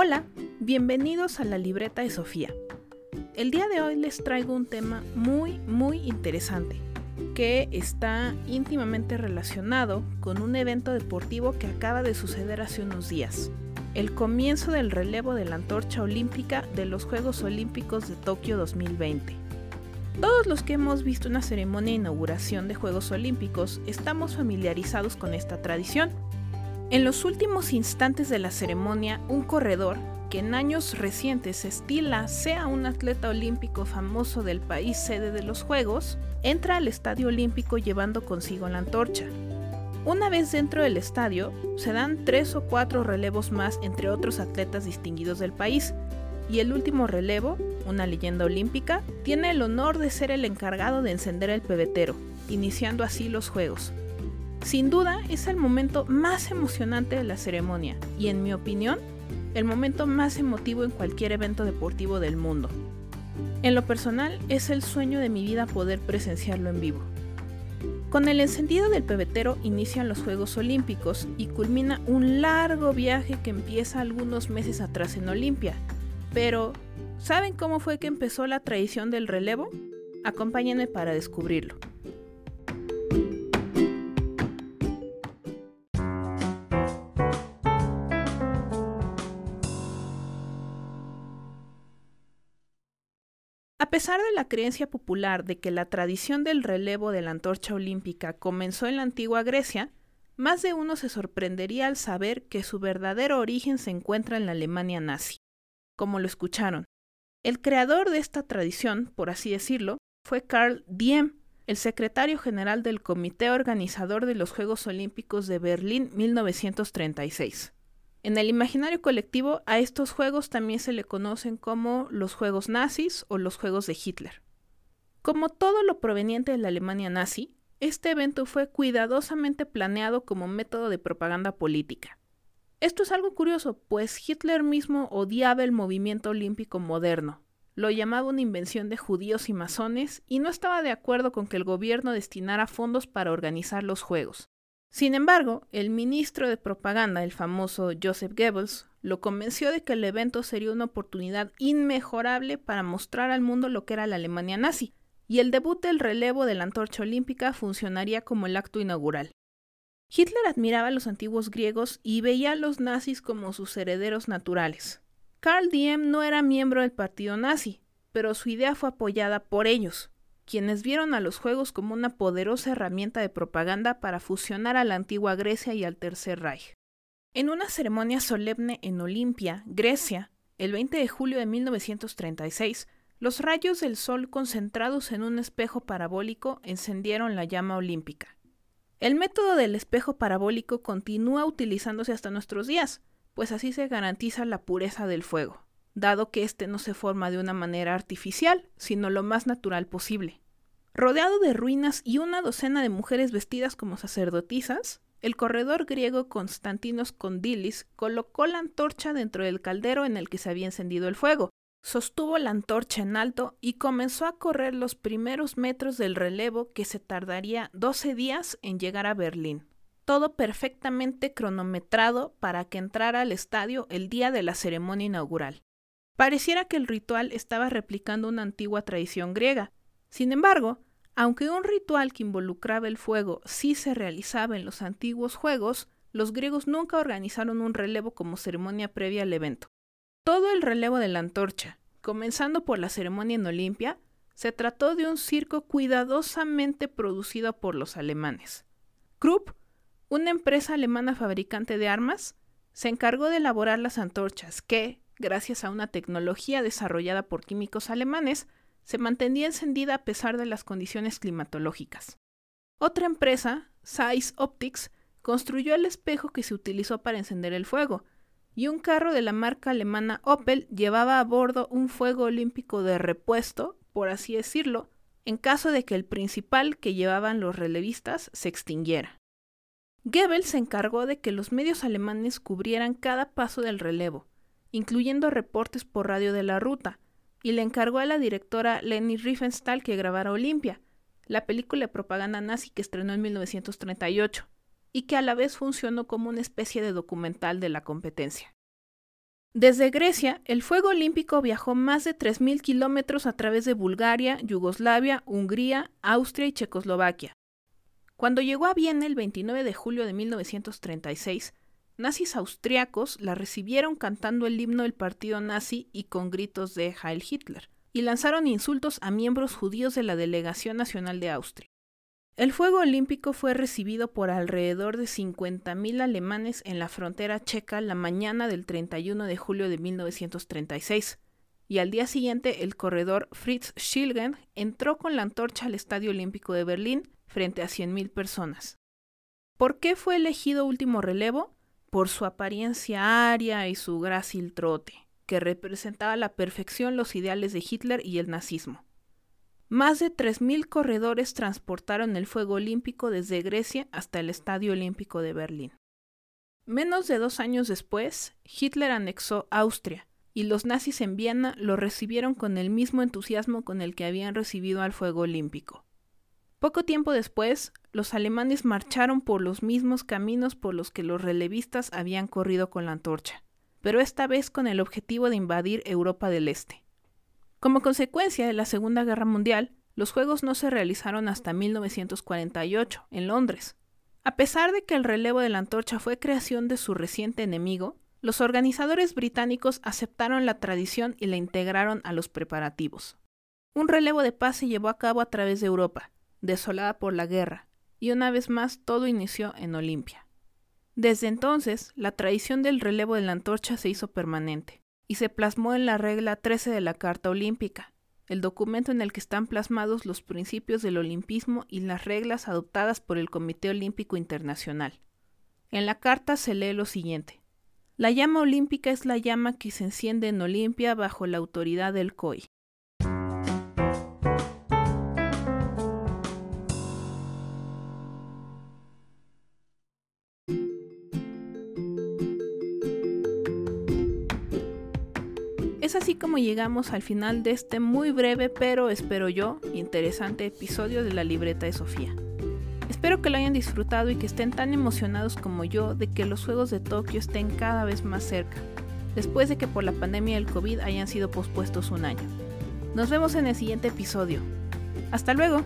Hola, bienvenidos a la libreta de Sofía. El día de hoy les traigo un tema muy, muy interesante que está íntimamente relacionado con un evento deportivo que acaba de suceder hace unos días, el comienzo del relevo de la antorcha olímpica de los Juegos Olímpicos de Tokio 2020. Todos los que hemos visto una ceremonia de inauguración de Juegos Olímpicos estamos familiarizados con esta tradición. En los últimos instantes de la ceremonia, un corredor, que en años recientes estila sea un atleta olímpico famoso del país sede de los Juegos, entra al estadio olímpico llevando consigo la antorcha. Una vez dentro del estadio, se dan tres o cuatro relevos más entre otros atletas distinguidos del país, y el último relevo, una leyenda olímpica, tiene el honor de ser el encargado de encender el pebetero, iniciando así los Juegos. Sin duda es el momento más emocionante de la ceremonia y en mi opinión, el momento más emotivo en cualquier evento deportivo del mundo. En lo personal, es el sueño de mi vida poder presenciarlo en vivo. Con el encendido del pebetero inician los Juegos Olímpicos y culmina un largo viaje que empieza algunos meses atrás en Olimpia. Pero, ¿saben cómo fue que empezó la tradición del relevo? Acompáñenme para descubrirlo. Pesar de la creencia popular de que la tradición del relevo de la antorcha olímpica comenzó en la antigua Grecia, más de uno se sorprendería al saber que su verdadero origen se encuentra en la Alemania nazi. Como lo escucharon, el creador de esta tradición, por así decirlo, fue Karl Diem, el secretario general del Comité Organizador de los Juegos Olímpicos de Berlín 1936. En el imaginario colectivo a estos juegos también se le conocen como los juegos nazis o los juegos de Hitler. Como todo lo proveniente de la Alemania nazi, este evento fue cuidadosamente planeado como método de propaganda política. Esto es algo curioso, pues Hitler mismo odiaba el movimiento olímpico moderno, lo llamaba una invención de judíos y masones y no estaba de acuerdo con que el gobierno destinara fondos para organizar los Juegos. Sin embargo, el ministro de propaganda, el famoso Joseph Goebbels, lo convenció de que el evento sería una oportunidad inmejorable para mostrar al mundo lo que era la Alemania nazi, y el debut del relevo de la antorcha olímpica funcionaría como el acto inaugural. Hitler admiraba a los antiguos griegos y veía a los nazis como sus herederos naturales. Karl Diem no era miembro del partido nazi, pero su idea fue apoyada por ellos, quienes vieron a los Juegos como una poderosa herramienta de propaganda para fusionar a la antigua Grecia y al Tercer Reich. En una ceremonia solemne en Olimpia, Grecia, el 20 de julio de 1936, los rayos del sol concentrados en un espejo parabólico encendieron la llama olímpica. El método del espejo parabólico continúa utilizándose hasta nuestros días, pues así se garantiza la pureza del fuego dado que éste no se forma de una manera artificial, sino lo más natural posible. Rodeado de ruinas y una docena de mujeres vestidas como sacerdotisas, el corredor griego Constantinos Condilis colocó la antorcha dentro del caldero en el que se había encendido el fuego, sostuvo la antorcha en alto y comenzó a correr los primeros metros del relevo que se tardaría 12 días en llegar a Berlín. Todo perfectamente cronometrado para que entrara al estadio el día de la ceremonia inaugural. Pareciera que el ritual estaba replicando una antigua tradición griega. Sin embargo, aunque un ritual que involucraba el fuego sí se realizaba en los antiguos juegos, los griegos nunca organizaron un relevo como ceremonia previa al evento. Todo el relevo de la antorcha, comenzando por la ceremonia en Olimpia, se trató de un circo cuidadosamente producido por los alemanes. Krupp, una empresa alemana fabricante de armas, se encargó de elaborar las antorchas que, gracias a una tecnología desarrollada por químicos alemanes, se mantenía encendida a pesar de las condiciones climatológicas. Otra empresa, Zeiss Optics, construyó el espejo que se utilizó para encender el fuego, y un carro de la marca alemana Opel llevaba a bordo un fuego olímpico de repuesto, por así decirlo, en caso de que el principal que llevaban los relevistas se extinguiera. Goebbels se encargó de que los medios alemanes cubrieran cada paso del relevo, incluyendo reportes por radio de la ruta, y le encargó a la directora Leni Riefenstahl que grabara Olimpia, la película de propaganda nazi que estrenó en 1938, y que a la vez funcionó como una especie de documental de la competencia. Desde Grecia, el fuego olímpico viajó más de 3.000 kilómetros a través de Bulgaria, Yugoslavia, Hungría, Austria y Checoslovaquia. Cuando llegó a Viena el 29 de julio de 1936, nazis austriacos la recibieron cantando el himno del partido nazi y con gritos de Heil Hitler, y lanzaron insultos a miembros judíos de la Delegación Nacional de Austria. El fuego olímpico fue recibido por alrededor de 50.000 alemanes en la frontera checa la mañana del 31 de julio de 1936, y al día siguiente el corredor Fritz Schilgen entró con la antorcha al Estadio Olímpico de Berlín frente a 100.000 personas. ¿Por qué fue elegido último relevo? Por su apariencia aria y su grácil trote, que representaba a la perfección los ideales de Hitler y el nazismo. Más de 3.000 corredores transportaron el fuego olímpico desde Grecia hasta el Estadio Olímpico de Berlín. Menos de dos años después, Hitler anexó Austria, y los nazis en Viena lo recibieron con el mismo entusiasmo con el que habían recibido al fuego olímpico. Poco tiempo después, los alemanes marcharon por los mismos caminos por los que los relevistas habían corrido con la antorcha, pero esta vez con el objetivo de invadir Europa del Este. Como consecuencia de la Segunda Guerra Mundial, los Juegos no se realizaron hasta 1948, en Londres. A pesar de que el relevo de la antorcha fue creación de su reciente enemigo, los organizadores británicos aceptaron la tradición y la integraron a los preparativos. Un relevo de paz se llevó a cabo a través de Europa, desolada por la guerra, y una vez más todo inició en Olimpia. Desde entonces, la tradición del relevo de la antorcha se hizo permanente y se plasmó en la regla 13 de la Carta Olímpica, el documento en el que están plasmados los principios del olimpismo y las reglas adoptadas por el Comité Olímpico Internacional. En la carta se lee lo siguiente. La llama olímpica es la llama que se enciende en Olimpia bajo la autoridad del COI. Es así como llegamos al final de este muy breve, pero espero yo, interesante episodio de la libreta de Sofía. Espero que lo hayan disfrutado y que estén tan emocionados como yo de que los Juegos de Tokio estén cada vez más cerca, después de que por la pandemia del COVID hayan sido pospuestos un año. Nos vemos en el siguiente episodio. Hasta luego.